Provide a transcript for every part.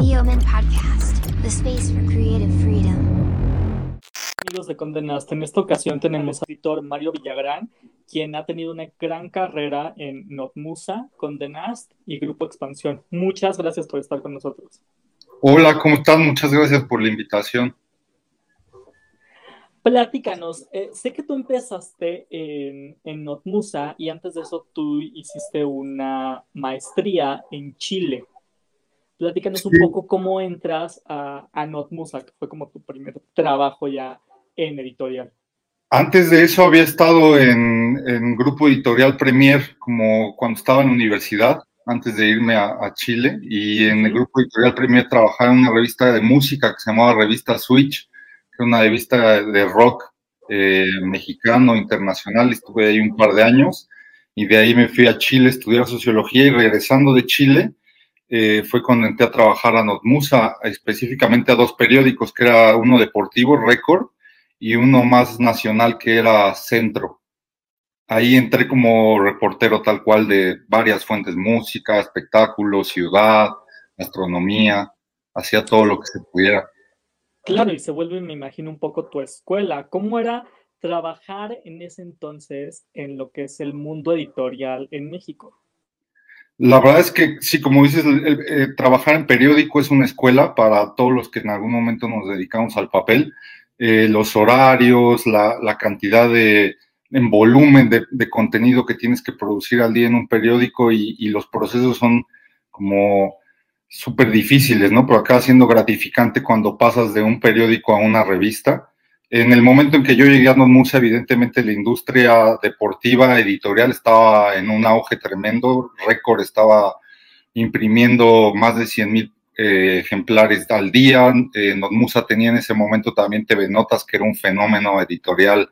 Neoman Podcast, the space for creative freedom. Amigos de Condenaste, en esta ocasión tenemos al editor Mario Villagrán, quien ha tenido una gran carrera en Notmusa, Condenast y Grupo Expansión. Muchas gracias por estar con nosotros. Hola, ¿cómo están? Muchas gracias por la invitación. Platícanos, eh, sé que tú empezaste en, en Notmusa y antes de eso tú hiciste una maestría en Chile. Platícanos un poco cómo entras a, a Notmusa, que fue como tu primer trabajo ya en editorial. Antes de eso había estado en, en Grupo Editorial Premier, como cuando estaba en universidad, antes de irme a, a, Chile, y en el Grupo Editorial Premier trabajaba en una revista de música que se llamaba Revista Switch, que era una revista de rock eh, mexicano, internacional, estuve ahí un par de años, y de ahí me fui a Chile a estudiar sociología, y regresando de Chile, eh, fue cuando entré a trabajar a Notmusa, específicamente a dos periódicos, que era uno deportivo, Record, y uno más nacional que era Centro. Ahí entré como reportero tal cual de varias fuentes, música, espectáculos, ciudad, astronomía, hacía todo lo que se pudiera. Claro, y se vuelve, me imagino, un poco tu escuela. ¿Cómo era trabajar en ese entonces en lo que es el mundo editorial en México? La verdad es que sí, como dices, el, eh, trabajar en periódico es una escuela para todos los que en algún momento nos dedicamos al papel. Eh, los horarios, la, cantidad de en volumen de, contenido que tienes que producir al día en un periódico y, y los procesos son como súper difíciles, ¿no? Pero acá siendo gratificante cuando pasas de un periódico a una revista. En el momento en que yo llegué a Notmusa, evidentemente la industria deportiva, editorial, estaba en un auge tremendo. Récord estaba imprimiendo más de 100 mil eh, ejemplares al día. Eh, Notmusa tenía en ese momento también TV Notas, que era un fenómeno editorial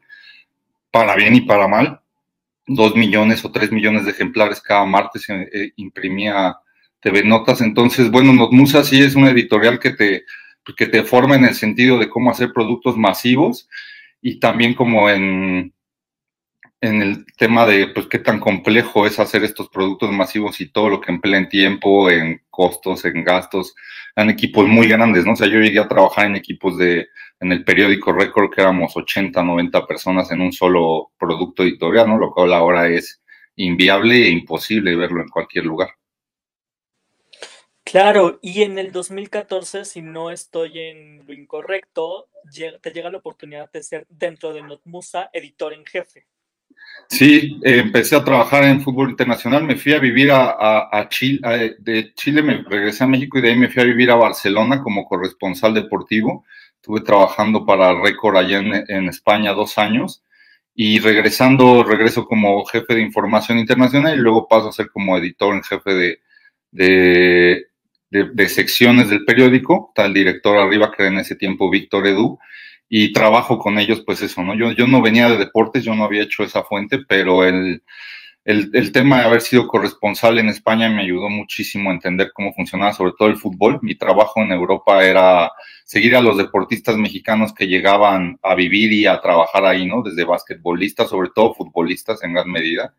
para bien y para mal. Dos millones o tres millones de ejemplares cada martes eh, imprimía TV Notas. Entonces, bueno, Notmusa sí es una editorial que te, que te forma en el sentido de cómo hacer productos masivos y también como en, en el tema de pues qué tan complejo es hacer estos productos masivos y todo lo que emplea en tiempo, en costos, en gastos, en equipos muy grandes, ¿no? O sea, yo llegué a trabajar en equipos de, en el periódico Record que éramos 80, 90 personas en un solo producto editorial, ¿no? Lo cual ahora es inviable e imposible verlo en cualquier lugar. Claro, y en el 2014, si no estoy en lo incorrecto, te llega la oportunidad de ser dentro de Notmusa editor en jefe. Sí, empecé a trabajar en fútbol internacional, me fui a vivir a, Chile, a, de Chile me regresé a México y de ahí me fui a vivir a Barcelona como corresponsal deportivo. Estuve trabajando para Récord allá en, España dos años y regresando, regreso como jefe de información internacional y luego paso a ser como editor en jefe de, de, de secciones del periódico. Está el director arriba, que era en ese tiempo Víctor Edu, y trabajo con ellos, pues eso, ¿no? Yo, yo no venía de deportes, yo no había hecho esa fuente, pero el, el, el, tema de haber sido corresponsal en España me ayudó muchísimo a entender cómo funcionaba sobre todo el fútbol. Mi trabajo en Europa era seguir a los deportistas mexicanos que llegaban a vivir y a trabajar ahí, ¿no? Desde basquetbolistas, sobre todo futbolistas en gran medida.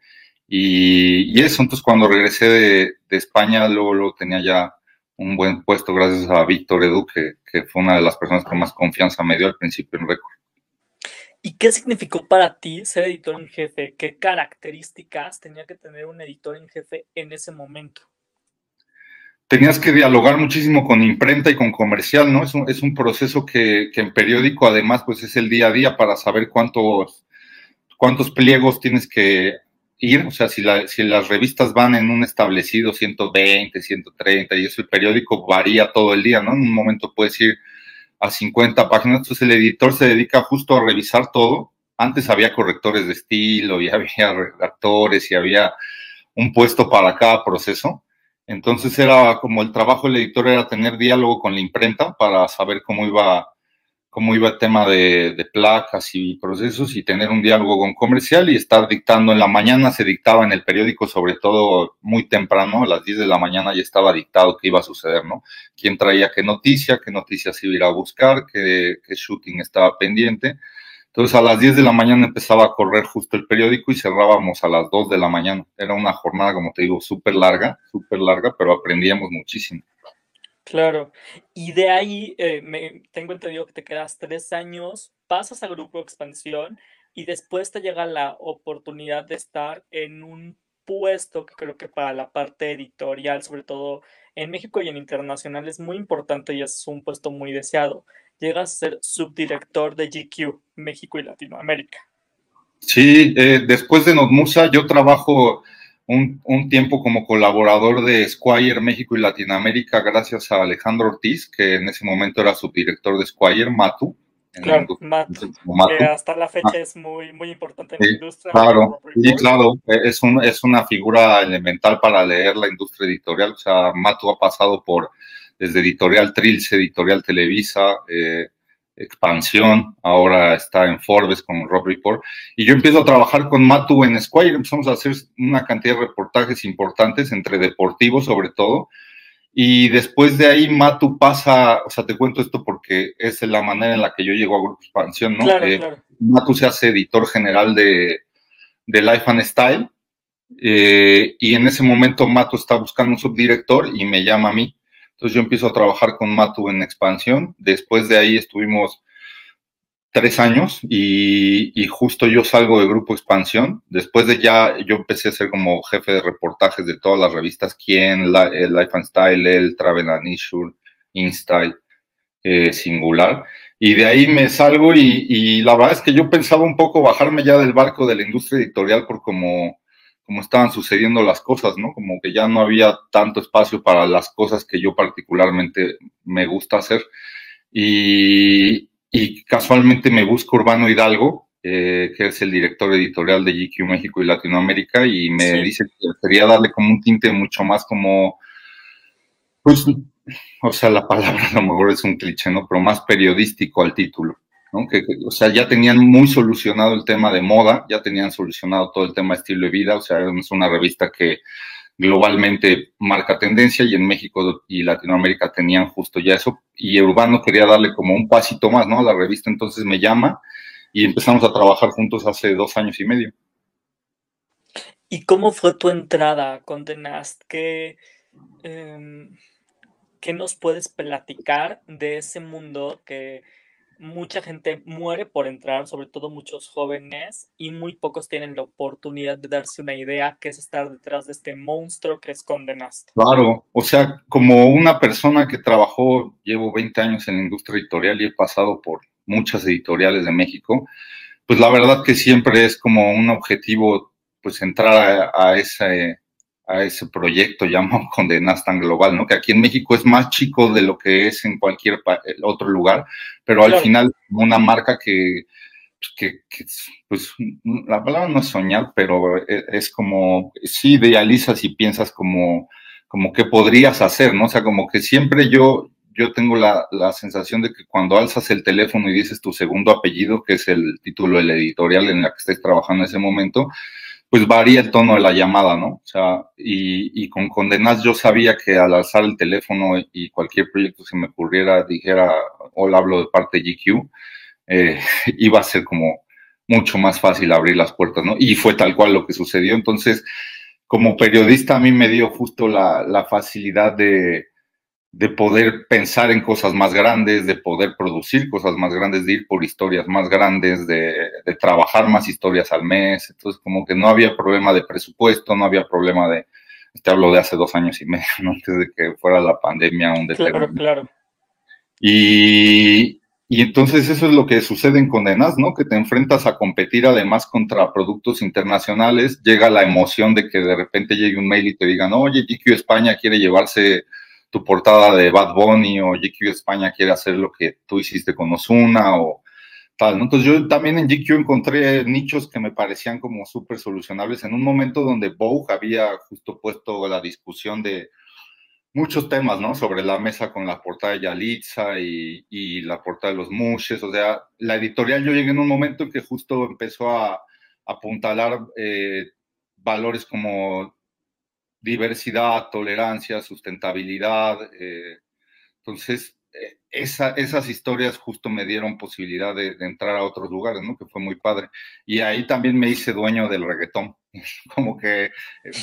Y, y eso, entonces cuando regresé de, de España, luego, luego tenía ya un buen puesto gracias a Víctor Edu, que, que, fue una de las personas que más confianza me dio al principio en Record. ¿Y qué significó para ti ser editor en jefe? ¿Qué características tenía que tener un editor en jefe en ese momento? Tenías que dialogar muchísimo con imprenta y con comercial, ¿no? Es un, es un proceso que, que, en periódico además pues es el día a día para saber cuántos, cuántos pliegos tienes que ir, o sea, si, la, si las revistas van en un establecido 120, 130 y eso el periódico varía todo el día, ¿no? En un momento puedes ir a 50 páginas, entonces el editor se dedica justo a revisar todo. Antes había correctores de estilo y había redactores y había un puesto para cada proceso. Entonces era como el trabajo del editor era tener diálogo con la imprenta para saber cómo iba cómo iba el tema de, placas y procesos y tener un diálogo con comercial y estar dictando en la mañana, se dictaba en el periódico, sobre todo muy temprano, a las 10 de la mañana ya estaba dictado qué iba a suceder, ¿no? Quién traía qué noticia, qué noticias iba a ir a buscar, qué, qué shooting estaba pendiente. Entonces a las 10 de la mañana empezaba a correr justo el periódico y cerrábamos a las 2 de la mañana. Era una jornada, como te digo, súper larga, súper larga, pero aprendíamos muchísimo. Claro. Y de ahí, eh, me, tengo entendido que te quedas tres años, pasas a Grupo Expansión y después te llega la oportunidad de estar en un puesto que creo que para la parte editorial, sobre todo en México y en internacional, es muy importante y es un puesto muy deseado. Llegas a ser subdirector de GQ, México y Latinoamérica. Sí, eh, después de Notmusa yo trabajo un, un, tiempo como colaborador de Squire México y Latinoamérica gracias a Alejandro Ortiz, que en ese momento era subdirector de Squire, Matu. Claro, Matu, que hasta la fecha ah. es muy, muy importante en sí, la industria. Claro, sí, claro, es, un, es una figura elemental para leer la industria editorial. O sea, Matu ha pasado por desde Editorial Trilce, Editorial Televisa, eh, Expansión, ahora está en Forbes con Rob Report, y yo empiezo a trabajar con Matu en Squire, empezamos a hacer una cantidad de reportajes importantes, entre deportivos sobre todo, y después de ahí Matu pasa, o sea, te cuento esto porque es la manera en la que yo llego a Grupo Expansión, ¿no? Claro, eh, claro. Matu se hace editor general de, de Life and Style, eh, y en ese momento Matu está buscando un subdirector y me llama a mí. Entonces yo empiezo a trabajar con Matu en expansión. Después de ahí estuvimos tres años y, justo yo salgo de Grupo Expansión. Después de ya, yo empecé a ser como jefe de reportajes de todas las revistas, Quién, eh, Life and Style, El, Travel and Issue, InStyle, eh, Singular. Y de ahí me salgo y, y, la verdad es que yo pensaba un poco bajarme ya del barco de la industria editorial por como como estaban sucediendo las cosas, ¿no? Como que ya no había tanto espacio para las cosas que yo particularmente me gusta hacer. Y, y casualmente me busco Urbano Hidalgo, eh, que es el director editorial de GQ México y Latinoamérica, y me sí. dice que quería darle como un tinte mucho más como, pues, o sea, la palabra a lo mejor es un cliché, ¿no? Pero más periodístico al título. Que, o sea, ya tenían muy solucionado el tema de moda, ya tenían solucionado todo el tema de estilo de vida, o sea, es una revista que globalmente marca tendencia y en México y Latinoamérica tenían justo ya eso y Urbano quería darle como un pasito más, ¿no? A la revista, entonces me llama y empezamos a trabajar juntos hace dos años y medio. ¿Y cómo fue tu entrada con The Nast? ¿Qué, eh, ¿Qué nos puedes platicar de ese mundo que mucha gente muere por entrar, sobre todo muchos jóvenes, y muy pocos tienen la oportunidad de darse una idea que es estar detrás de este monstruo que es Condenaste. Claro, o sea, como una persona que trabajó, llevo 20 años en la industria editorial y he pasado por muchas editoriales de México, pues la verdad que siempre es como un objetivo, pues entrar a ese a ese proyecto llamado Condenas tan global, ¿no? Que aquí en México es más chico de lo que es en cualquier otro lugar, pero al final una marca que, que, que, pues, la palabra no es soñar, pero es, es como, sí idealizas y piensas como, como que podrías hacer, ¿no? O sea, como que siempre yo, yo tengo la, la, sensación de que cuando alzas el teléfono y dices tu segundo apellido, que es el título de la editorial en la que estés trabajando en ese momento, pues varía el tono de la llamada, ¿no? O sea, y, y, con Condenas yo sabía que al alzar el teléfono y cualquier proyecto que se me ocurriera, dijera, hola, hablo de parte de GQ, eh, iba a ser como mucho más fácil abrir las puertas, ¿no? Y fue tal cual lo que sucedió. Entonces, como periodista, a mí me dio justo la, la facilidad de, de poder pensar en cosas más grandes, de poder producir cosas más grandes, de ir por historias más grandes, de, de, trabajar más historias al mes. Entonces, como que no había problema de presupuesto, no había problema de, te hablo de hace dos años y medio, ¿no? antes de que fuera la pandemia. Un claro, claro. Y, y entonces eso es lo que sucede en Condenas, ¿no? Que te enfrentas a competir además contra productos internacionales, llega la emoción de que de repente llegue un mail y te digan, oye, GQ España quiere llevarse tu portada de Bad Bunny o GQ España quiere hacer lo que tú hiciste con Osuna o tal. Entonces yo también en GQ encontré nichos que me parecían como súper solucionables en un momento donde Vogue había justo puesto la discusión de muchos temas, ¿no? Sobre la mesa con la portada de Yalitza y, y la portada de los Mushes, o sea, la editorial yo llegué en un momento en que justo empezó a apuntalar eh, valores como diversidad, tolerancia, sustentabilidad. Eh, entonces, eh, esa, esas historias justo me dieron posibilidad de, de, entrar a otros lugares, ¿no? Que fue muy padre. Y ahí también me hice dueño del reggaetón. Como que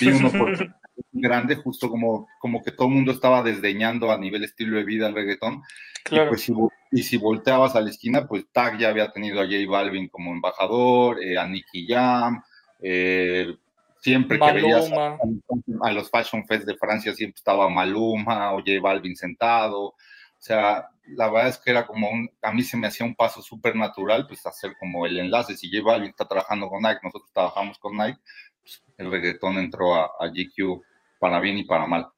vi una oportunidad grande, justo como, como que todo el mundo estaba desdeñando a nivel estilo de vida el reggaetón. Claro. Y, pues, si, y si volteabas a la esquina, pues Tag ya había tenido a J Balvin como embajador, eh, a Nicky Jam, eh, siempre que veías a, los Fashion Fest de Francia, siempre estaba Maluma o J Balvin sentado. O sea, la verdad es que era como un, a mí se me hacía un paso súper natural, pues hacer como el enlace. Si J Balvin está trabajando con Nike, nosotros trabajamos con Nike, pues, el reggaetón entró a, a GQ para bien y para mal.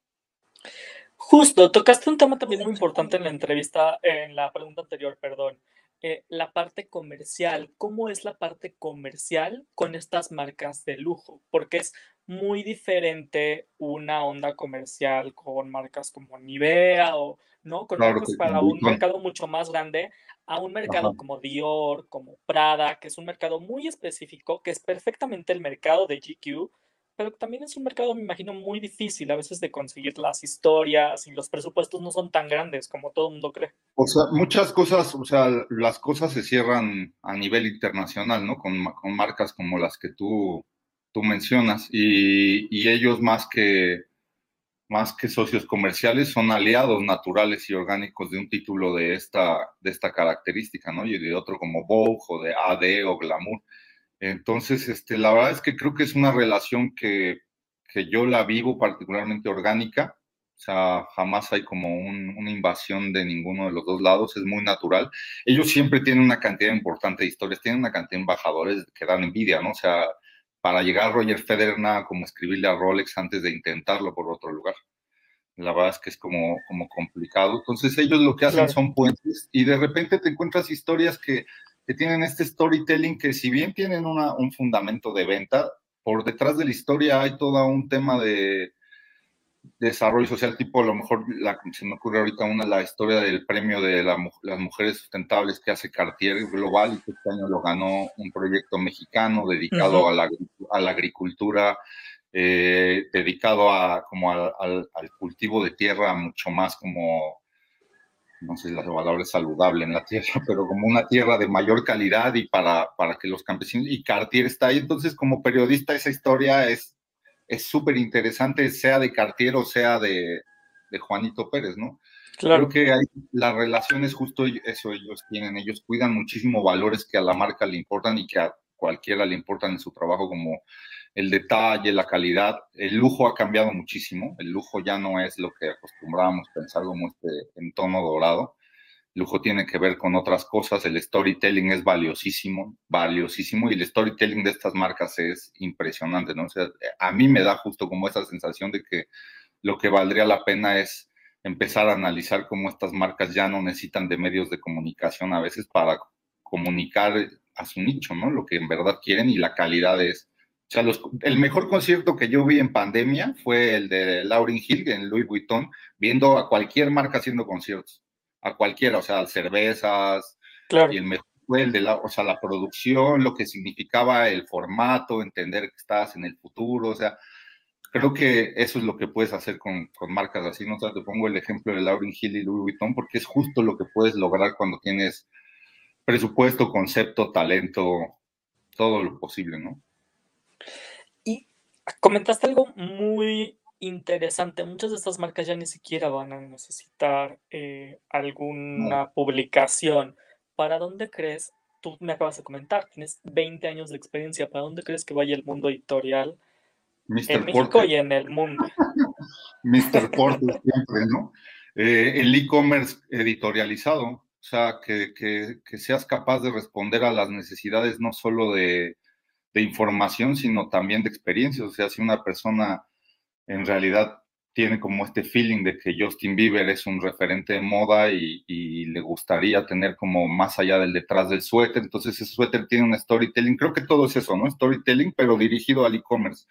Justo, tocaste un tema también muy importante en la entrevista, en la pregunta anterior, perdón. Eh, la parte comercial. ¿Cómo es la parte comercial con estas marcas de lujo? Porque es muy diferente una onda comercial con marcas como Nivea o no con marcas para un mercado mucho más grande a un mercado como Dior, como Prada, que es un mercado muy específico, que es perfectamente el mercado de GQ, pero también es un mercado, me imagino, muy difícil a veces de conseguir las historias y los presupuestos no son tan grandes como todo el mundo cree. O sea, muchas cosas, o sea, las cosas se cierran a nivel internacional, ¿no? Con, con marcas como las que tú, tú mencionas y, y, ellos más que, más que socios comerciales son aliados naturales y orgánicos de un título de esta, de esta característica, ¿no? Y de otro como Vogue o de AD o Glamour. Entonces, este, la verdad es que creo que es una relación que, que yo la vivo particularmente orgánica. O sea, jamás hay como una invasión de ninguno de los dos lados, es muy natural. Ellos siempre tienen una cantidad importante de historias, tienen una cantidad de embajadores que dan envidia, ¿no? O sea, para llegar a Roger Federer, nada como escribirle a Rolex antes de intentarlo por otro lugar. La verdad es que es como, como complicado. Entonces ellos lo que hacen son puentes y de repente te encuentras historias que que tienen este storytelling que si bien tienen una, un fundamento de venta, por detrás de la historia hay todo un tema de, desarrollo social, tipo a lo mejor la, se me ocurre ahorita una, la historia del premio de las mujeres sustentables que hace Cartier Global y que este año lo ganó un proyecto mexicano dedicado a, la, a, la, agricultura, eh, dedicado a, como al, al cultivo de tierra mucho más como no sé si la palabra es saludable en la tierra, pero como una tierra de mayor calidad y para, para que los campesinos, y Cartier está ahí, entonces como periodista esa historia es es súper interesante, sea de Cartier o sea de, de Juanito Pérez, ¿no? Claro. Creo que hay, las relaciones justo eso ellos tienen, ellos cuidan muchísimo valores que a la marca le importan y que a cualquiera le importan en su trabajo como el detalle, la calidad. El lujo ha cambiado muchísimo. El lujo ya no es lo que acostumbrábamos pensar como este en tono dorado. El lujo tiene que ver con otras cosas. El storytelling es valiosísimo, valiosísimo. Y el storytelling de estas marcas es impresionante, ¿no? O a mí me da justo como esa sensación de que lo que valdría la pena es empezar a analizar cómo estas marcas ya no necesitan de medios de comunicación a veces para comunicar a su nicho, ¿no? Lo que en verdad quieren y la calidad es o sea, el mejor concierto que yo vi en pandemia fue el de Lauryn Hill en Louis Vuitton, viendo a cualquier marca haciendo conciertos, a cualquiera, o sea, cervezas, claro. y el mejor fue el de la, o sea, la producción, lo que significaba el formato, entender que estás en el futuro, o sea, creo que eso es lo que puedes hacer con, con marcas así, ¿no? O sea, te pongo el ejemplo de Lauryn Hill y Louis Vuitton porque es justo lo que puedes lograr cuando tienes presupuesto, concepto, talento, todo lo posible, ¿no? Y comentaste algo muy interesante. Muchas de estas marcas ya ni siquiera van a necesitar eh, alguna publicación. ¿Para dónde crees? Tú me acabas de comentar, tienes 20 años de experiencia. ¿Para dónde crees que vaya el mundo editorial en México y en el mundo? Mr. Porter siempre, ¿no? Eh, el e-commerce editorializado, o sea, que, que, seas capaz de responder a las necesidades no solo de, de información, sino también de experiencias. O sea, si una persona en realidad tiene como este feeling de que Justin Bieber es un referente de moda y, le gustaría tener como más allá del detrás del suéter, entonces ese suéter tiene un storytelling, creo que todo es eso, ¿no? Storytelling, pero dirigido al e-commerce.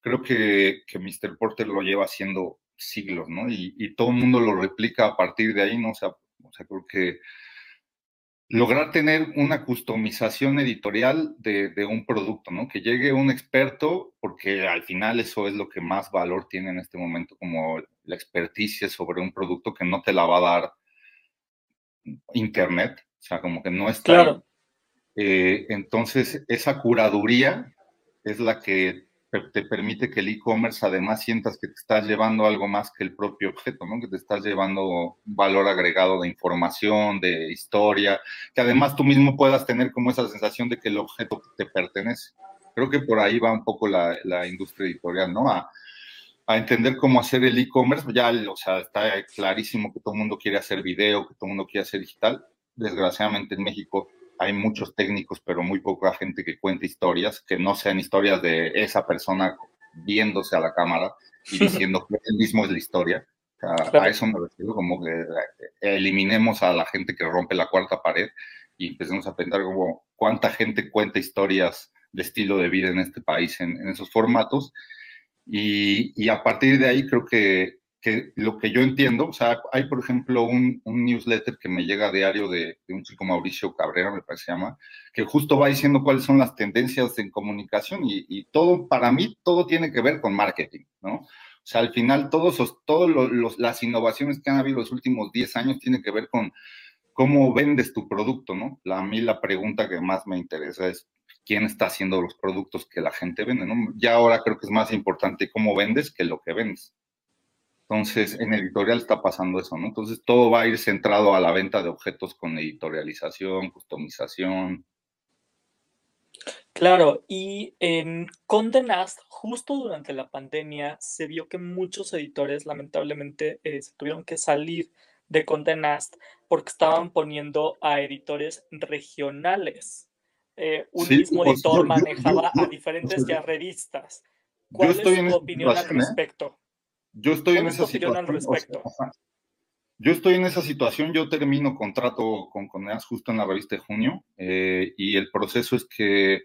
Creo que, que Mr. Porter lo lleva haciendo siglos, ¿no? Y, y, todo el mundo lo replica a partir de ahí, ¿no? O sea, o sea creo que lograr tener una customización editorial de, un producto, ¿no? Que llegue un experto, porque al final eso es lo que más valor tiene en este momento, como la experticia sobre un producto que no te la va a dar Internet, o sea, como que no está. Claro. Eh, entonces, esa curaduría es la que te permite que el e-commerce además sientas que te estás llevando algo más que el propio objeto, ¿no? Que te estás llevando valor agregado de información, de historia, que además tú mismo puedas tener como esa sensación de que el objeto te pertenece. Creo que por ahí va un poco la, industria editorial, ¿no? A, a entender cómo hacer el e-commerce, ya, o sea, está clarísimo que todo el mundo quiere hacer video, que todo el mundo quiere hacer digital. Desgraciadamente en México hay muchos técnicos, pero muy poca gente que cuente historias, que no sean historias de esa persona viéndose a la cámara y diciendo que él mismo es la historia. A eso me refiero, como que eh, eliminemos a la gente que rompe la cuarta pared y empecemos a pensar como cuánta gente cuenta historias de estilo de vida en este país en, en esos formatos. Y, y, a partir de ahí creo que que lo que yo entiendo, o sea, hay por ejemplo un, newsletter que me llega a diario de, un chico Mauricio Cabrera, me parece se llama, que justo va diciendo cuáles son las tendencias en comunicación y, todo, para mí, todo tiene que ver con marketing, ¿no? O sea, al final, todos, todos los, las innovaciones que han habido los últimos 10 años tienen que ver con cómo vendes tu producto, ¿no? A mí la pregunta que más me interesa es quién está haciendo los productos que la gente vende, ¿no? Ya ahora creo que es más importante cómo vendes que lo que vendes. Entonces, en editorial está pasando eso, ¿no? Entonces, todo va a ir centrado a la venta de objetos con editorialización, customización. Claro, y en Condé Nast, justo durante la pandemia, se vio que muchos editores lamentablemente eh, se tuvieron que salir de Condé Nast porque estaban poniendo a editores regionales. Eh, un sí, mismo pues, editor yo, manejaba yo, yo, a diferentes ya revistas. ¿Cuál es tu opinión al ¿eh? respecto? Yo estoy en esa situación. O sea, yo estoy en esa situación, yo termino contrato con Coneas justo en la revista de junio eh, y el proceso es que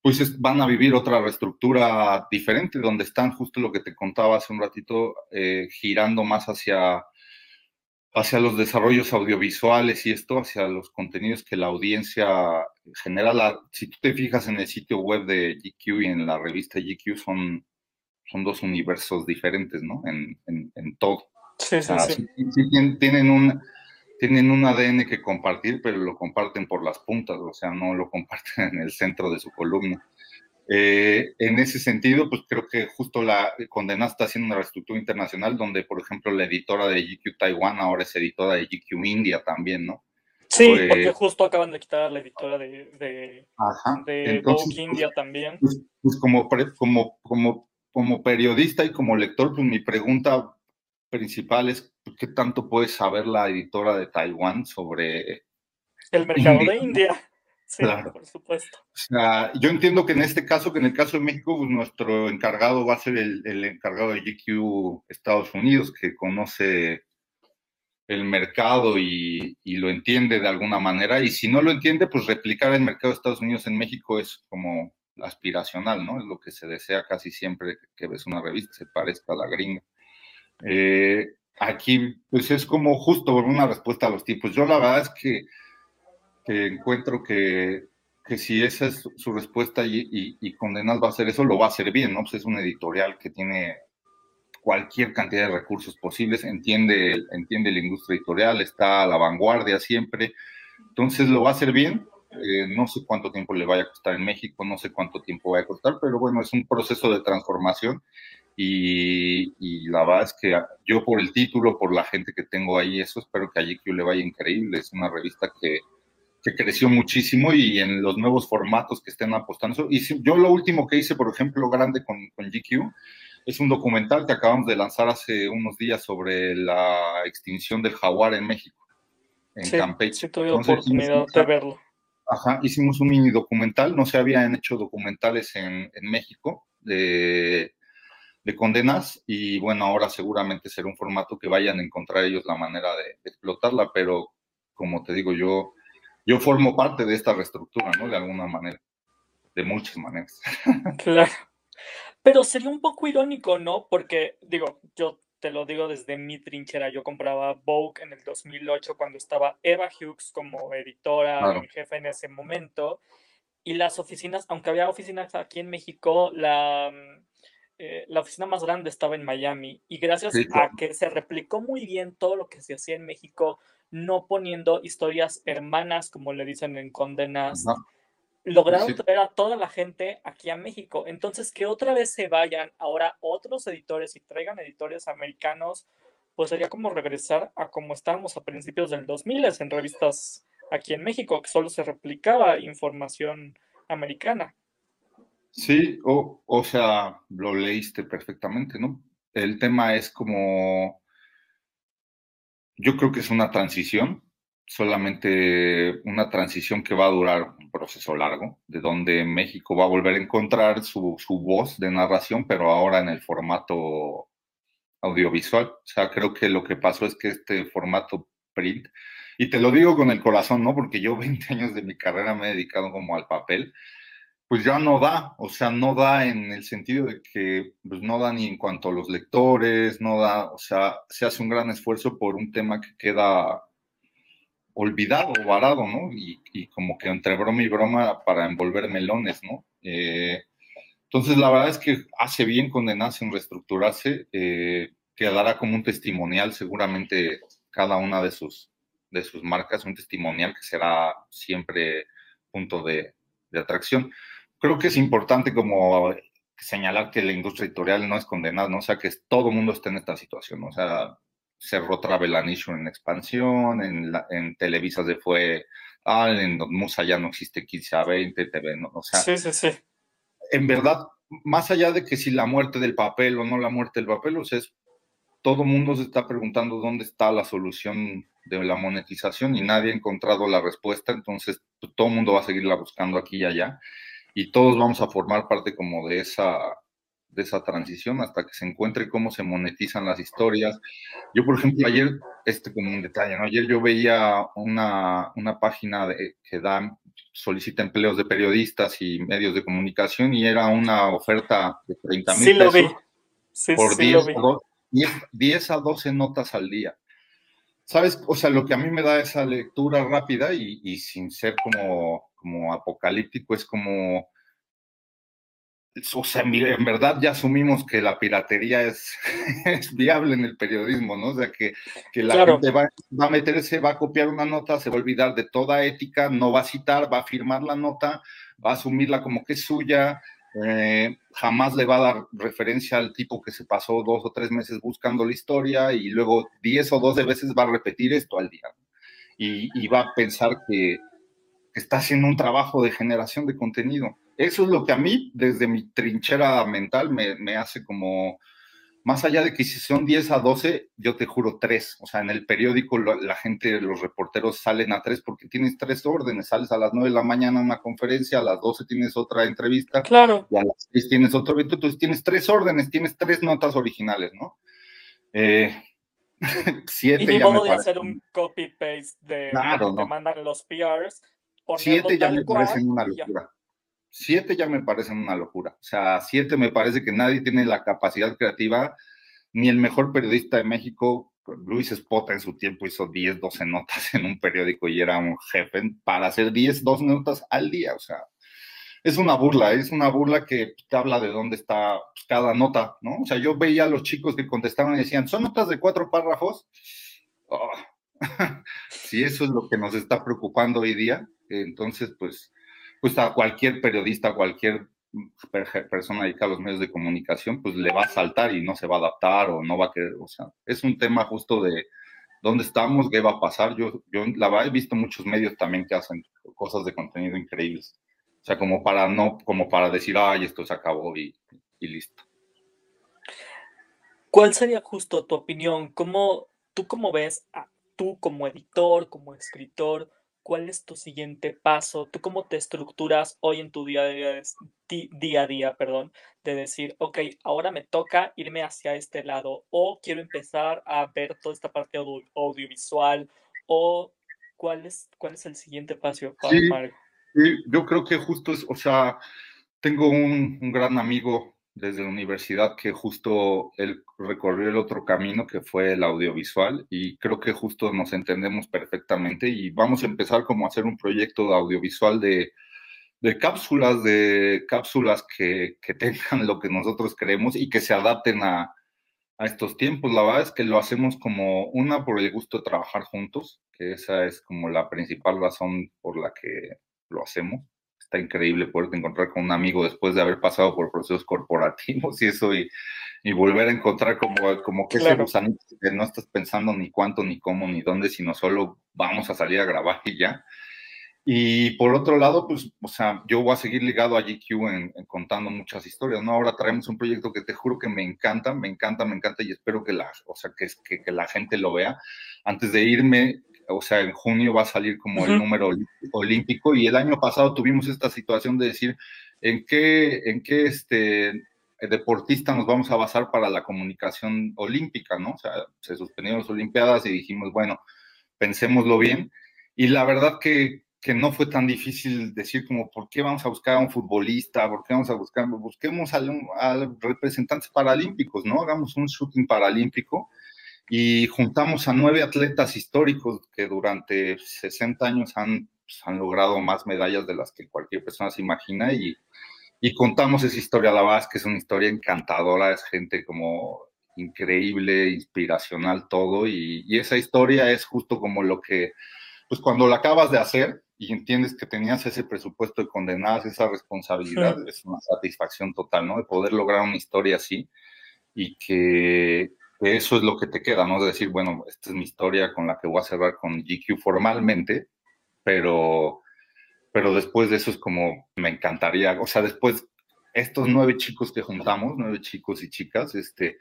pues es, van a vivir otra reestructura diferente, donde están justo lo que te contaba hace un ratito, eh, girando más hacia, hacia los desarrollos audiovisuales y esto, hacia los contenidos que la audiencia genera. La, si tú te fijas en el sitio web de GQ y en la revista GQ son son dos universos diferentes, ¿no? En, en, en todo. Sí, sí, sí. sí, sí tienen, un, tienen un ADN que compartir, pero lo comparten por las puntas, o sea, no lo comparten en el centro de su columna. Eh, en ese sentido, pues creo que justo la Condena está haciendo una reestructura internacional donde, por ejemplo, la editora de GQ Taiwán ahora es editora de GQ India también, ¿no? Sí, pues, porque justo acaban de quitar a la editora de, de, ajá. de Entonces, Vogue India pues, también. Pues, pues como, como, como como periodista y como lector, pues mi pregunta principal es qué tanto puede saber la editora de Taiwán sobre el mercado India? de India. Sí, claro. por supuesto. O sea, yo entiendo que en este caso, que en el caso de México, pues nuestro encargado va a ser el, el encargado de GQ Estados Unidos, que conoce el mercado y, y, lo entiende de alguna manera. Y si no lo entiende, pues replicar el mercado de Estados Unidos en México es como aspiracional, ¿no? Es lo que se desea casi siempre que ves una revista, se parezca a la gringa. Eh, aquí, pues es como justo una respuesta a los tipos. Yo la verdad es que, que encuentro que, que, si esa es su respuesta y, y, Condenas va a hacer eso, lo va a hacer bien, ¿no? Pues es un editorial que tiene cualquier cantidad de recursos posibles, entiende, entiende la industria editorial, está a la vanguardia siempre, entonces lo va a hacer bien, eh, no sé cuánto tiempo le vaya a costar en México, no sé cuánto tiempo va a costar, pero bueno, es un proceso de transformación y, y, la verdad es que yo por el título, por la gente que tengo ahí, eso espero que a GQ le vaya increíble. Es una revista que, que creció muchísimo y en los nuevos formatos que estén apostando. Y si, yo lo último que hice, por ejemplo, grande con, con GQ, es un documental que acabamos de lanzar hace unos días sobre la extinción del jaguar en México, en sí, Campeche. Sí, tuve la oportunidad de verlo. Ajá, hicimos un mini documental, no se habían hecho documentales en, en México de, de, condenas y bueno, ahora seguramente será un formato que vayan a encontrar ellos la manera de, de, explotarla, pero como te digo, yo, yo formo parte de esta reestructura, ¿no? De alguna manera, de muchas maneras. Claro. Pero sería un poco irónico, ¿no? Porque, digo, yo te lo digo desde mi trinchera, yo compraba Vogue en el 2008 cuando estaba Eva Hughes como editora claro. y jefa en ese momento. Y las oficinas, aunque había oficinas aquí en México, la, eh, la oficina más grande estaba en Miami. Y gracias sí, claro. a que se replicó muy bien todo lo que se hacía en México, no poniendo historias hermanas, como le dicen en Condenas. Lograron traer a toda la gente aquí a México. Entonces, que otra vez se vayan ahora otros editores y traigan editores americanos, pues sería como regresar a como estábamos a principios del 2000 en revistas aquí en México, que solo se replicaba información americana. Sí, o, o sea, lo leíste perfectamente, ¿no? El tema es como, yo creo que es una transición, solamente una transición que va a durar un proceso largo, de donde México va a volver a encontrar su, su voz de narración, pero ahora en el formato audiovisual. O sea, creo que lo que pasó es que este formato print, y te lo digo con el corazón, ¿no? Porque yo 20 años de mi carrera me he dedicado como al papel, pues ya no da, o sea, no da en el sentido de que pues no da ni en cuanto a los lectores, no da, o sea, se hace un gran esfuerzo por un tema que queda olvidado, varado, ¿no? Y, como que entre broma y broma para envolver melones, ¿no? Eh, entonces, la verdad es que hace bien condenarse en reestructurarse, eh, quedará como un testimonial seguramente cada una de sus, de sus marcas, un testimonial que será siempre punto de, de atracción creo que es importante como señalar que la industria editorial no es condenada, ¿no? O sea, que todo el mundo está en esta situación, ¿no? O sea, cerró Travel en expansión, en, en Televisa se fue, ah, en Musa ya no existe 15 a 20 TV, ¿no? O sea, sí, sí, sí. en verdad, más allá de que si la muerte del papel o no la muerte del papel, o sea, es, todo el mundo se está preguntando dónde está la solución de la monetización y nadie ha encontrado la respuesta, entonces pues, todo el mundo va a seguirla buscando aquí y allá y todos vamos a formar parte como de esa, de esa transición hasta que se encuentre cómo se monetizan las historias. Yo, por ejemplo, ayer, este como un detalle, ¿no? Ayer yo veía una, una página de, que da, solicita empleos de periodistas y medios de comunicación y era una oferta de 30 mil sí, pesos lo vi. Sí, por sí, 10, 10, 10 a 12 notas al día. ¿Sabes? O sea, lo que a mí me da esa lectura rápida y, y sin ser como como apocalíptico, es como, o sea, en verdad ya asumimos que la piratería es, es viable en el periodismo, ¿no? O sea, que, que la gente va, va, a meterse, va a copiar una nota, se va a olvidar de toda ética, no va a citar, va a firmar la nota, va a asumirla como que es suya, eh, jamás le va a dar referencia al tipo que se pasó dos o tres meses buscando la historia y luego diez o doce veces va a repetir esto al día. Y, y va a pensar que, está haciendo un trabajo de generación de contenido. Eso es lo que a mí, desde mi trinchera mental, me, hace como, más allá de que si son 10 a 12, yo te juro 3. O sea, en el periódico la, gente, los reporteros salen a 3 porque tienes tres órdenes. Sales a las 9 de la mañana a una conferencia, a las 12 tienes otra entrevista. Claro. Y a las 6 tienes otro evento. Entonces tienes tres órdenes, tienes tres notas originales, ¿no? Eh, siete y ya de hacer un copy-paste de claro, que te mandan los PRs Siete ya me parecen una locura. Siete ya me parecen una locura. O sea, siete me parece que nadie tiene la capacidad creativa, ni el mejor periodista de México, Luis Espota en su tiempo hizo 10, 12 notas en un periódico y era un jefe para hacer 10, 12 notas al día. O sea, es una burla, es una burla que te habla de dónde está cada nota, ¿no? O sea, yo veía a los chicos que contestaban y decían, son notas de cuatro párrafos. Oh, si eso es lo que nos está preocupando hoy día, entonces, pues, pues a cualquier periodista, cualquier persona dedicada a los medios de comunicación, pues le va a saltar y no se va a adaptar o no va a querer, o sea, es un tema justo de dónde estamos, qué va a pasar. Yo, yo la he visto muchos medios también que hacen cosas de contenido increíbles. O sea, como para no, como para decir, ay, esto se acabó y, y listo. ¿Cuál sería justo tu opinión? ¿Cómo, ¿Tú cómo ves, a, tú como editor, como escritor, cuál es tu siguiente paso, tú cómo te estructuras hoy en tu día a día, día, a día perdón, de decir, ok, ahora me toca irme hacia este lado o quiero empezar a ver toda esta parte audiovisual o cuál es, cuál es el siguiente paso para sí, yo creo que justo es, o sea, tengo un, un gran amigo desde la universidad que justo él recorrió el otro camino que fue el audiovisual y creo que justo nos entendemos perfectamente y vamos a empezar como a hacer un proyecto de audiovisual de, de cápsulas, de cápsulas que, que, tengan lo que nosotros queremos y que se adapten a, a estos tiempos. La verdad es que lo hacemos como una por el gusto de trabajar juntos, que esa es como la principal razón por la que lo hacemos. Está increíble poderte encontrar con un amigo después de haber pasado por procesos corporativos y eso y, y volver a encontrar como, como que ese gusanito que no estás pensando ni cuánto, ni cómo, ni dónde, sino solo vamos a salir a grabar y ya. Y por otro lado, pues, o sea, yo voy a seguir ligado a GQ en, contando muchas historias, ¿no? Ahora traemos un proyecto que te juro que me encanta, me encanta, me encanta y espero que la, o sea, que, que, que la gente lo vea. Antes de irme, o sea, en junio va a salir como el número olímpico y el año pasado tuvimos esta situación de decir en qué, en qué este deportista nos vamos a basar para la comunicación olímpica, ¿no? O sea, se suspendieron las Olimpiadas y dijimos, bueno, pensémoslo bien. Y la verdad que, que no fue tan difícil decir como, ¿por qué vamos a buscar a un futbolista? ¿Por qué vamos a buscar? Busquemos a, a representantes paralímpicos, ¿no? Hagamos un shooting paralímpico y juntamos a nueve atletas históricos que durante 60 años han, pues, han logrado más medallas de las que cualquier persona se imagina y, y contamos esa historia. La verdad es que es una historia encantadora, es gente como increíble, inspiracional, todo. Y, y, esa historia es justo como lo que, pues cuando la acabas de hacer y entiendes que tenías ese presupuesto de condenadas, esa responsabilidad, es una satisfacción total, ¿no? De poder lograr una historia así y que, eso es lo que te queda, ¿no? De decir, bueno, esta es mi historia con la que voy a cerrar con GQ formalmente, pero, pero después de eso es como, me encantaría, o sea, después, estos nueve chicos que juntamos, nueve chicos y chicas, este,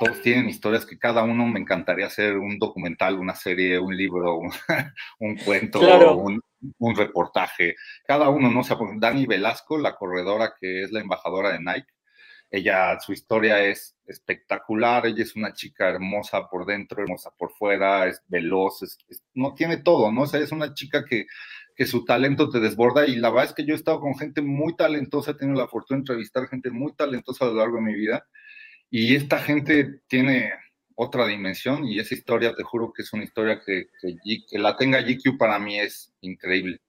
todos tienen historias que cada uno me encantaría hacer un documental, una serie, un libro, un, cuento, un, un, reportaje. Cada uno, ¿no? O sea, Dani Velasco, la corredora que es la embajadora de Nike, ella, su historia es espectacular, ella es una chica hermosa por dentro, hermosa por fuera, es veloz, no tiene todo, ¿no? O es una chica que, que su talento te desborda y la verdad es que yo he estado con gente muy talentosa, he tenido la fortuna de entrevistar gente muy talentosa a lo largo de mi vida y esta gente tiene otra dimensión y esa historia, te juro que es una historia que, que, que la tenga GQ para mí es increíble.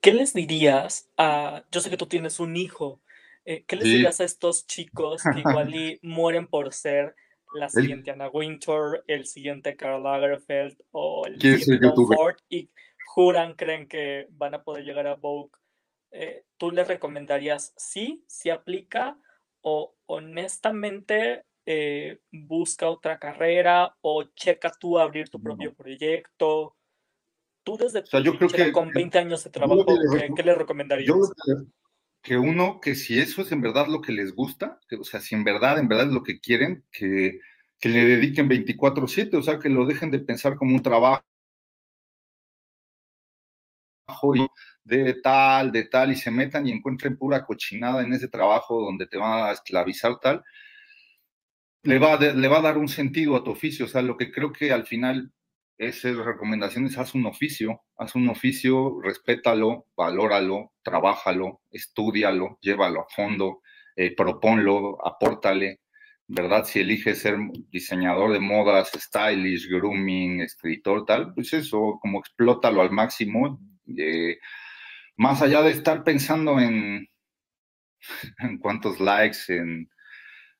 ¿Qué les dirías a, yo sé que tú tienes un hijo, eh, ¿Qué les dirías a estos chicos que igual mueren por ser la siguiente Anna Wintour, el siguiente Karl Lagerfeld o el siguiente Ford y juran, creen que van a poder llegar a Vogue? Eh, ¿Tú les recomendarías sí, sí aplica o honestamente eh, busca otra carrera o checa tú abrir tu propio proyecto? Tú desde yo creo que, con 20 años de trabajo, ¿qué, le recomendarías? Yo que uno, que si eso es en verdad lo que les gusta, que, o sea, si en verdad, en verdad es lo que quieren, que, que le dediquen 24/7, o sea, que lo dejen de pensar como un trabajo de tal, de tal, y se metan y encuentren pura cochinada en ese trabajo donde te van a esclavizar tal, le va, le va a dar un sentido a tu oficio, o sea, lo que creo que al final esas recomendaciones, haz un oficio, haz un oficio, respétalo, valóralo, trabájalo, estudialo, llévalo a fondo, eh, propónlo, apórtale, ¿verdad? Si eliges ser diseñador de modas, stylish, grooming, escritor, tal, pues eso, como explótalo al máximo, eh, más allá de estar pensando en, en cuántos likes, en,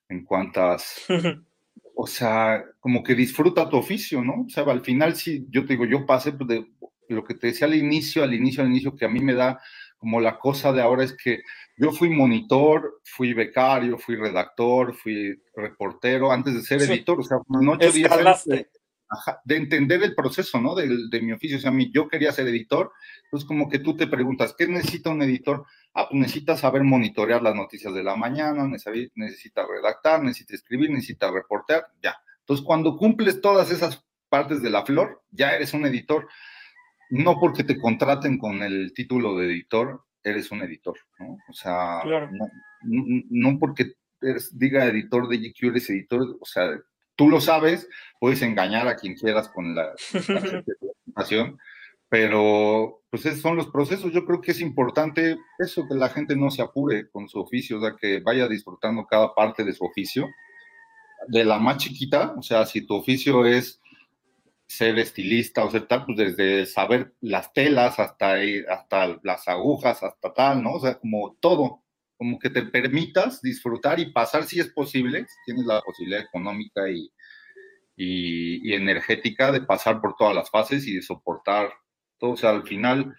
en cuántas... o sea, como que disfruta tu oficio, ¿no? O sea, al final sí, yo te digo, yo pasé pues, de lo que te decía al inicio, al inicio, al inicio, que a mí me da como la cosa de ahora es que yo fui monitor, fui becario, fui redactor, fui reportero antes de ser editor, o sea, noche de, de, entender el proceso, ¿no? De, de, mi oficio, o sea, a mí, yo quería ser editor, entonces como que tú te preguntas, ¿qué necesita un editor? Ah, pues necesita saber monitorear las noticias de la mañana, necesita redactar, necesita escribir, necesita reportear, ya. Entonces, cuando cumples todas esas partes de la flor, ya eres un editor. No porque te contraten con el título de editor, eres un editor, ¿no? O sea, no, porque diga editor de GQ, eres editor, o sea, tú lo sabes, puedes engañar a quien quieras con la, presentación, pero pues esos son los procesos. Yo creo que es importante eso, que la gente no se apure con su oficio, o sea, que vaya disfrutando cada parte de su oficio. De la más chiquita, o sea, si tu oficio es ser estilista o ser tal, pues desde saber las telas hasta, hasta las agujas, hasta tal, ¿no? O sea, como todo, como que te permitas disfrutar y pasar si es posible, si tienes la posibilidad económica y, y, y energética de pasar por todas las fases y de soportar o sea, al final,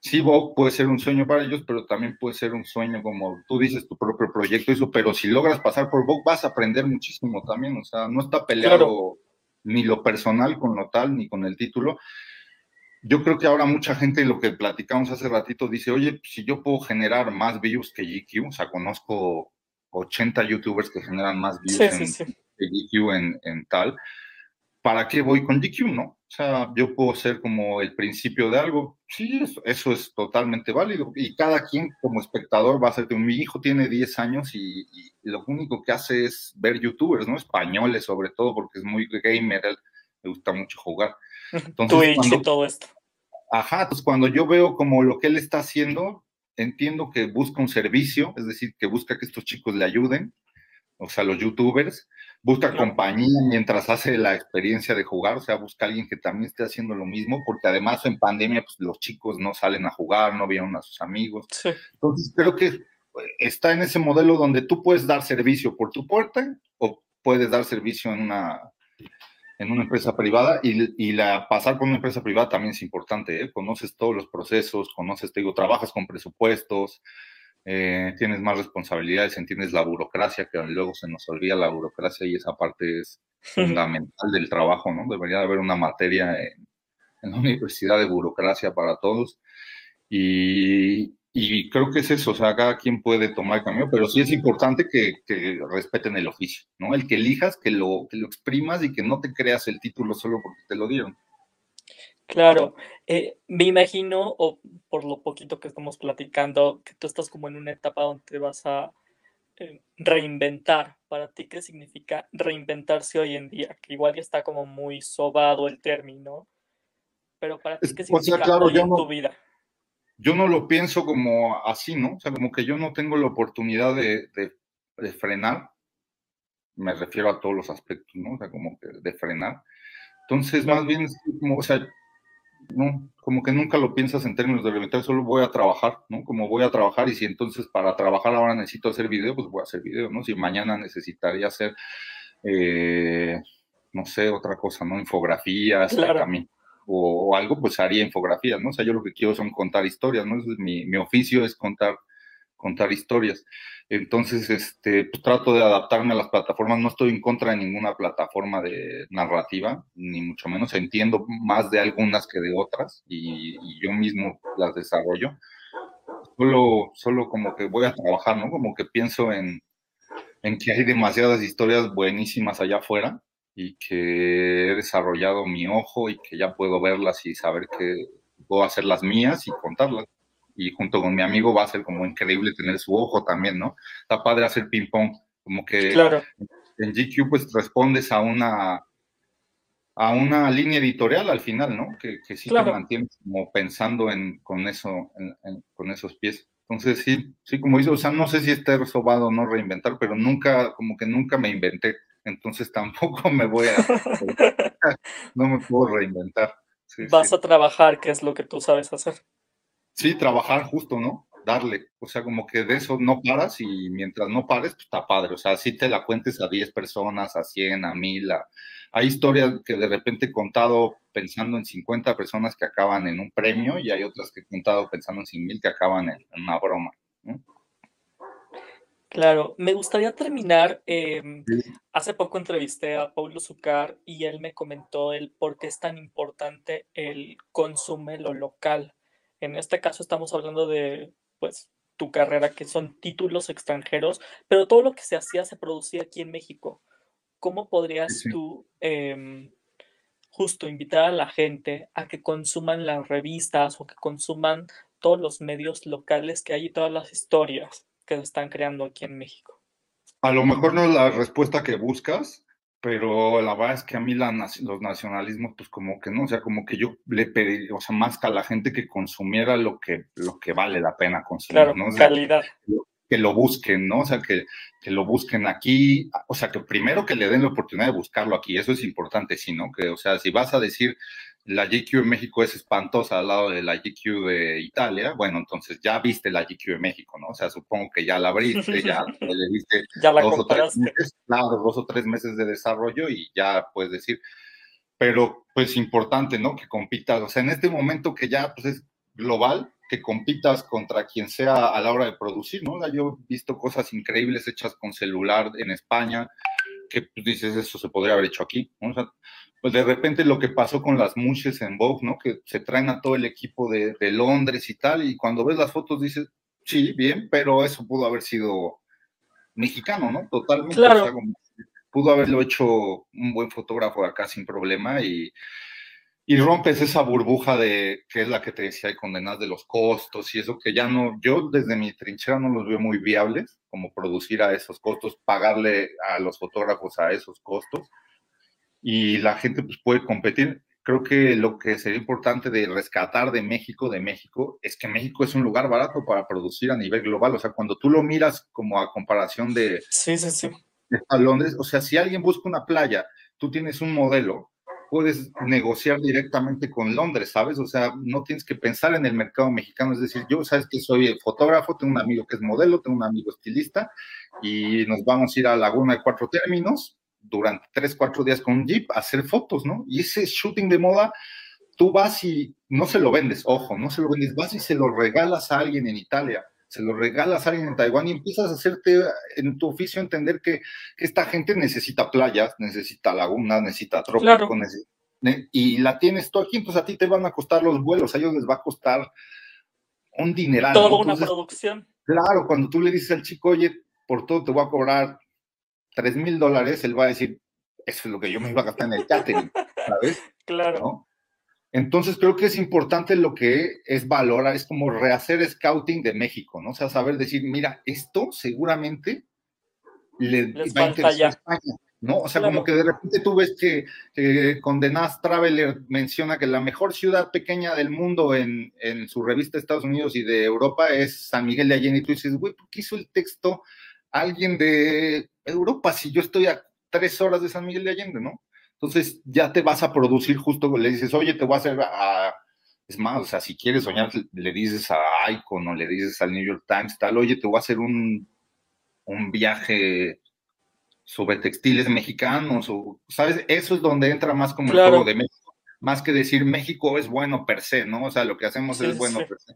sí, Vogue puede ser un sueño para ellos, pero también puede ser un sueño, como tú dices, tu propio proyecto, eso, pero si logras pasar por Vogue vas a aprender muchísimo también, o sea, no está peleado ni lo personal con lo tal, ni con el título. Yo creo que ahora mucha gente, lo que platicamos hace ratito, dice, oye, si yo puedo generar más views que GQ, o sea, conozco 80 youtubers que generan más views en, GQ en, en tal, ¿para qué voy con GQ, no? O sea, yo puedo ser como el principio de algo. Sí, eso, es totalmente válido. Y cada quien como espectador va a ser que mi hijo tiene 10 años y, lo único que hace es ver youtubers, ¿no? Españoles sobre todo, porque es muy gamer, él le gusta mucho jugar. Entonces, Twitch y todo esto. Ajá, entonces cuando yo veo como lo que él está haciendo, entiendo que busca un servicio, es decir, que busca que estos chicos le ayuden, o sea, los youtubers, busca compañía mientras hace la experiencia de jugar, o sea, busca alguien que también esté haciendo lo mismo, porque además en pandemia pues, los chicos no salen a jugar, no vieron a sus amigos. Entonces creo que está en ese modelo donde tú puedes dar servicio por tu puerta o puedes dar servicio en una en una empresa privada y, la pasar con una empresa privada también es importante, ¿eh? conoces todos los procesos, conoces, te digo, trabajas con presupuestos, eh, tienes más responsabilidades, entiendes la burocracia, que luego se nos olvida la burocracia y esa parte es fundamental del trabajo, ¿no? Debería haber una materia en, la universidad de burocracia para todos. Y, creo que es eso, o sea, cada quien puede tomar el camino, pero sí es importante que, respeten el oficio, ¿no? El que elijas, que lo, que lo exprimas y que no te creas el título solo porque te lo dieron. Claro, eh, me imagino, o por lo poquito que estamos platicando, que tú estás como en una etapa donde te vas a eh, reinventar. Para ti, ¿qué significa reinventarse hoy en día? Que igual ya está como muy sobado el término, pero para ti, ¿qué significa claro, en tu vida? Yo no lo pienso como así, ¿no? O sea, como que yo no tengo la oportunidad de, de frenar, me refiero a todos los aspectos, ¿no? O sea, como que de frenar. Entonces, más bien, como, o sea, no, como que nunca lo piensas en términos de reinventar, solo voy a trabajar, ¿no? Como voy a trabajar y si entonces para trabajar ahora necesito hacer video, pues voy a hacer video, ¿no? Si mañana necesitaría hacer, eh, no sé, otra cosa, ¿no? Infografías, o, algo, pues haría infografías, ¿no? O sea, yo lo que quiero son contar historias, ¿no? mi, mi oficio es contar, contar historias. Entonces, este, pues, trato de adaptarme a las plataformas. No estoy en contra de ninguna plataforma de narrativa, ni mucho menos. Entiendo más de algunas que de otras y, yo mismo las desarrollo. Solo, solo como que voy a trabajar, ¿no? Como que pienso en, en que hay demasiadas historias buenísimas allá afuera y que he desarrollado mi ojo y que ya puedo verlas y saber que puedo hacer las mías y contarlas y junto con mi amigo va a ser como increíble tener su ojo también, ¿no? Está padre hacer ping pong, como que claro. en GQ pues respondes a una a una línea editorial al final, ¿no? Que, que sí te mantienes como pensando en, con eso, con esos pies. Entonces sí, sí, como dice, o sea, no sé si esté resobado o no reinventar, pero nunca, como que nunca me inventé, entonces tampoco me voy a, no me puedo reinventar. Vas a trabajar, ¿qué es lo que tú sabes hacer. Sí, trabajar justo, ¿no? Darle, o sea, como que de eso no paras y mientras no pares, pues está padre. O sea, si te la cuentes a 10 personas, a 100, a 1000. Hay historias que de repente he contado pensando en 50 personas que acaban en un premio y hay otras que he contado pensando en 100 mil que acaban en, una broma. Claro, me gustaría terminar. Em, hace poco entrevisté a Paulo Zucar y él me comentó el por qué es tan importante el consume lo local. En este caso estamos hablando de, pues, tu carrera, que son títulos extranjeros, pero todo lo que se hacía se producía aquí en México. ¿Cómo podrías tú em, justo invitar a la gente a que consuman las revistas o que consuman todos los medios locales que hay y todas las historias que están creando aquí en México? A lo mejor no es la respuesta que buscas, pero la verdad es que a mí la, los nacionalismos, pues como que no, o sea, como que yo le pedí, o sea, más que a la gente que consumiera lo que, lo que vale la pena consumir, claro, ¿no? calidad. Que, lo busquen, ¿no? O sea, que, que, lo busquen aquí, o sea, que primero que le den la oportunidad de buscarlo aquí, eso es importante, sí, ¿no? Que, o sea, si vas a decir, la GQ en México es espantosa al lado de la GQ de Italia, bueno, entonces ya viste la GQ en México, ¿no? O sea, supongo que ya la abriste, ya le viste ya la dos o tres meses, claro, dos o tres meses de desarrollo y ya puedes decir, pero pues importante, ¿no? Que compitas, o sea, en este momento que ya pues es global, que compitas contra quien sea a la hora de producir, ¿no? Yo he visto cosas increíbles hechas con celular en España, que pues, dices, eso se podría haber hecho aquí, ¿no? O sea, pues de repente lo que pasó con las mushes en Vogue, ¿no? Que se traen a todo el equipo de, de Londres y tal, y cuando ves las fotos dices, sí, bien, pero eso pudo haber sido mexicano, ¿no? Totalmente. Claro. pudo haberlo hecho un buen fotógrafo acá sin problema y, y rompes esa burbuja de que es la que te decía, y condenas de los costos y eso que ya no, yo desde mi trinchera no los veo muy viables, como producir a esos costos, pagarle a los fotógrafos a esos costos y la gente pues puede competir. Creo que lo que sería importante de rescatar de México, de México, es que México es un lugar barato para producir a nivel global. O sea, cuando tú lo miras como a comparación de, sí, sí, sí. de a Londres, o sea, si alguien busca una playa, tú tienes un modelo, puedes negociar directamente con Londres, ¿sabes? O sea, no tienes que pensar en el mercado mexicano, es decir, yo, sabes que soy fotógrafo, tengo un amigo que es modelo, tengo un amigo estilista y nos vamos a ir a Laguna de Cuatro Términos durante tres, cuatro días con un jeep a hacer fotos, ¿no? Y ese shooting de moda, tú vas y no se lo vendes, ojo, no se lo vendes, vas y se lo regalas a alguien en Italia se lo regalas a alguien en Taiwán y empiezas a hacerte en tu oficio entender que, esta gente necesita playas, necesita lagunas, necesita trópico, y la tienes tú aquí, entonces a ti te van a costar los vuelos, a ellos les va a costar un dineral. Toda una producción. Claro, cuando tú le dices al chico, oye, por todo te voy a cobrar tres mil dólares, él va a decir, eso es lo que yo me iba a gastar en el catering, ¿sabes? Claro. Entonces creo que es importante lo que es valorar, es como rehacer scouting de México, ¿no? O sea, saber decir, mira, esto seguramente le va a interesar a España, ¿no? O sea, como que de repente tú ves que, que Condenas Traveler menciona que la mejor ciudad pequeña del mundo en, en, su revista de Estados Unidos y de Europa es San Miguel de Allende, y tú dices, güey, ¿por qué hizo el texto alguien de Europa si yo estoy a tres horas de San Miguel de Allende, ¿no? Entonces ya te vas a producir justo, le dices, oye, te voy a hacer a... Es más, o sea, si quieres soñar, le dices a Icon o le dices al New York Times, tal, oye, te voy a hacer un, un viaje sobre textiles mexicanos, o, ¿sabes? Eso es donde entra más como el juego de México, más que decir México es bueno per se, ¿no? O sea, lo que hacemos es bueno per se.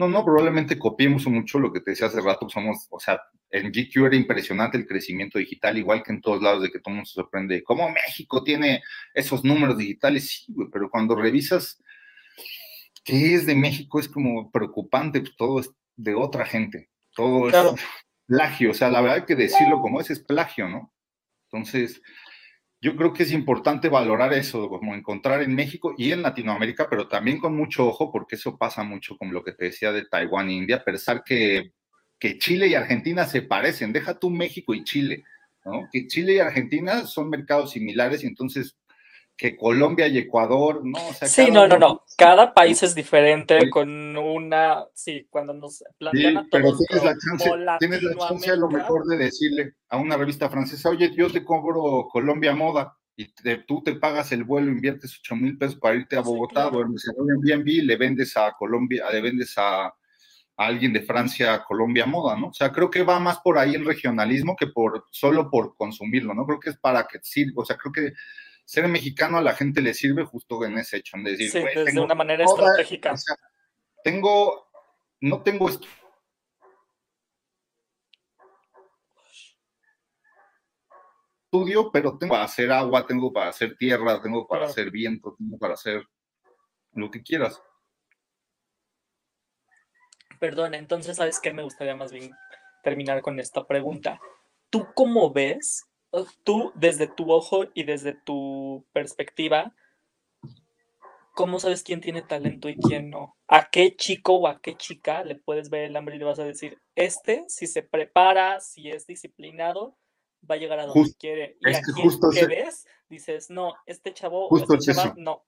No, no, probablemente copiemos mucho lo que te decía hace rato, somos, o sea, en GQ era impresionante el crecimiento digital, igual que en todos lados, de que todo el mundo se sorprende, ¿cómo México tiene esos números digitales? Sí, güey, pero cuando revisas qué es de México es como preocupante, pues, todo es de otra gente, todo es plagio, o sea, la verdad hay que decirlo como es, es plagio, ¿no? Entonces, yo creo que es importante valorar eso, como encontrar en México y en Latinoamérica, pero también con mucho ojo, porque eso pasa mucho con lo que te decía de Taiwán e India, pensar que que Chile y Argentina se parecen, deja tú México y Chile, ¿no? Que Chile y Argentina son mercados similares y entonces que Colombia y Ecuador, ¿no? sí, no, no, no. Cada país es diferente con una, sí, cuando nos plantean a todos. Pero tienes la chance, tienes la chance a lo mejor de decirle a una revista francesa, oye, yo te cobro Colombia Moda y tú te pagas el vuelo, inviertes 8 mil pesos para irte a Bogotá, sí, duermes en Airbnb, le vendes a Colombia, le vendes a alguien de Francia, Colombia, moda, ¿no? O sea, creo que va más por ahí el regionalismo que por solo por consumirlo, ¿no? Creo que es para que sirva, o sea, creo que ser mexicano a la gente le sirve justo en ese hecho, en decir, sí, de una manera estratégica. O sea, tengo, no tengo esto. estudio, pero tengo para hacer agua, tengo para hacer tierra, tengo para hacer viento, tengo para hacer lo que quieras. Perdón, entonces, ¿sabes qué? Me gustaría más bien terminar con esta pregunta. ¿Tú cómo ves, tú desde tu ojo y desde tu perspectiva, cómo sabes quién tiene talento y quién no? ¿A qué chico o a qué chica le puedes ver el hambre y le vas a decir, este, si se prepara, si es disciplinado, va a llegar a donde quiere? Y a quién que ves, dices, no, este chavo o este chava, no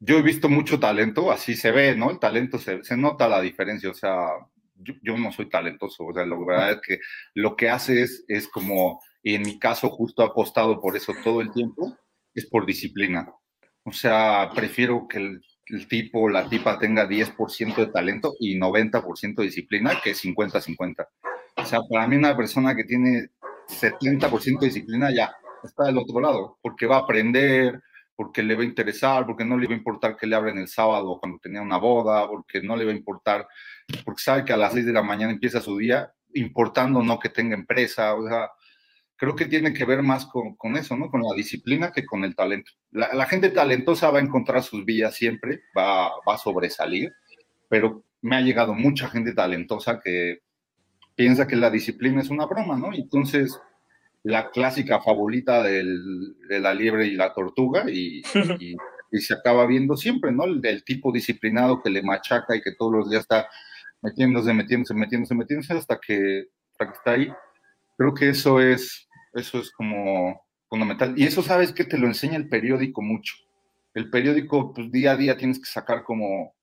yo he visto mucho talento, así se ve, ¿no? El talento se, se nota la diferencia, o sea, yo, no soy talentoso, o sea, la verdad es que lo que hace es, es como, en mi caso justo ha apostado por eso todo el tiempo, es por disciplina. O sea, prefiero que el, el tipo o la tipa tenga 10% de talento y 90% de disciplina que 50-50. O sea, para mí una persona que tiene 70% de disciplina ya está del otro lado, porque va a aprender, porque le va a interesar, porque no le va a importar que le abren el sábado cuando tenía una boda, porque no le va a importar, porque sabe que a las 6 de la mañana empieza su día, importando no que tenga empresa, o sea, creo que tiene que ver más con, eso, ¿no? Con la disciplina que con el talento. La, gente talentosa va a encontrar sus vías siempre, va, va a sobresalir, pero me ha llegado mucha gente talentosa que piensa que la disciplina es una broma, ¿no? Entonces, la clásica fabulita del, de la liebre y la tortuga y, y, se acaba viendo siempre, ¿no? El, el, tipo disciplinado que le machaca y que todos los días está metiéndose, metiéndose, metiéndose, metiéndose hasta que, hasta que está ahí. Creo que eso es, eso es como fundamental. Y eso sabes que te lo enseña el periódico mucho. El periódico, pues día a día tienes que sacar como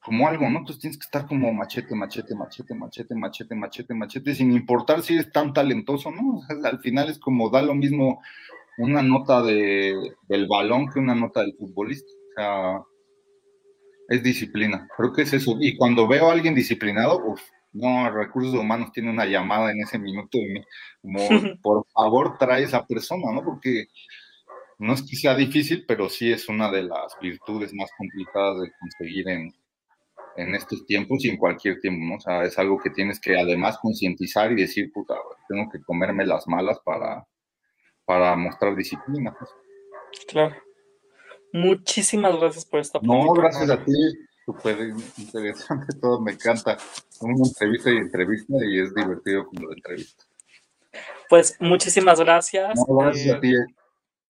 como algo, ¿no? Entonces tienes que estar como machete, machete, machete, machete, machete, machete, machete, sin importar si eres tan talentoso, ¿no? al final es como da lo mismo una nota de, del balón que una nota del futbolista. O sea, es disciplina. Creo que es eso. Y cuando veo a alguien disciplinado, uff, no, recursos humanos tiene una llamada en ese minuto y como, por favor, trae esa persona, ¿no? Porque no es que sea difícil, pero sí es una de las virtudes más complicadas de conseguir en, en estos tiempos y en cualquier tiempo, ¿no? O sea, es algo que tienes que además concientizar y decir, puta, tengo que comerme las malas para, para mostrar disciplina. Pues. Claro. Muchísimas gracias por esta No, gracias a ti. Súper interesante todo, me encanta. Una entrevista y entrevista y es divertido como la entrevista. Pues muchísimas gracias. No, gracias a ti.